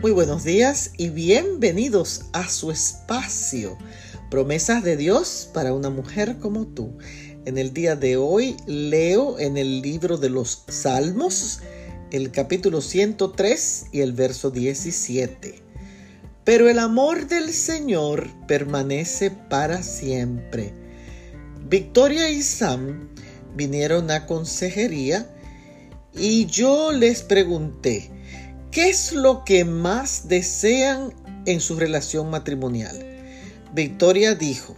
Muy buenos días y bienvenidos a su espacio. Promesas de Dios para una mujer como tú. En el día de hoy leo en el libro de los Salmos el capítulo 103 y el verso 17. Pero el amor del Señor permanece para siempre. Victoria y Sam vinieron a consejería y yo les pregunté, ¿Qué es lo que más desean en su relación matrimonial? Victoria dijo,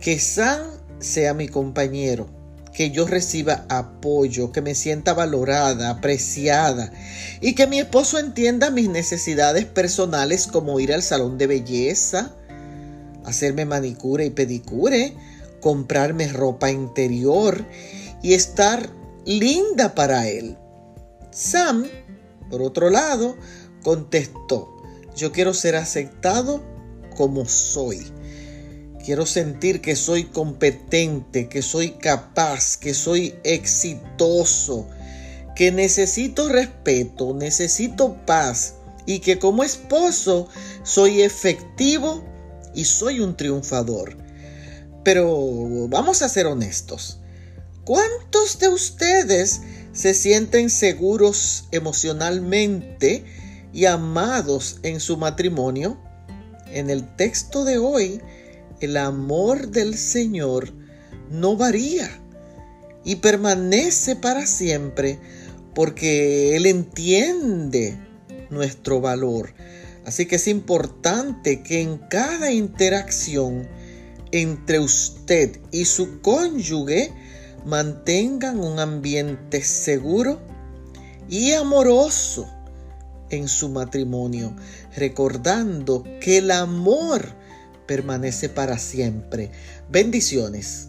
que San sea mi compañero, que yo reciba apoyo, que me sienta valorada, apreciada y que mi esposo entienda mis necesidades personales como ir al salón de belleza, hacerme manicure y pedicure, comprarme ropa interior y estar linda para él. Sam por otro lado, contestó, yo quiero ser aceptado como soy. Quiero sentir que soy competente, que soy capaz, que soy exitoso, que necesito respeto, necesito paz y que como esposo soy efectivo y soy un triunfador. Pero vamos a ser honestos. ¿Cuántos de ustedes se sienten seguros emocionalmente y amados en su matrimonio? En el texto de hoy, el amor del Señor no varía y permanece para siempre porque Él entiende nuestro valor. Así que es importante que en cada interacción entre usted y su cónyuge, mantengan un ambiente seguro y amoroso en su matrimonio, recordando que el amor permanece para siempre. Bendiciones.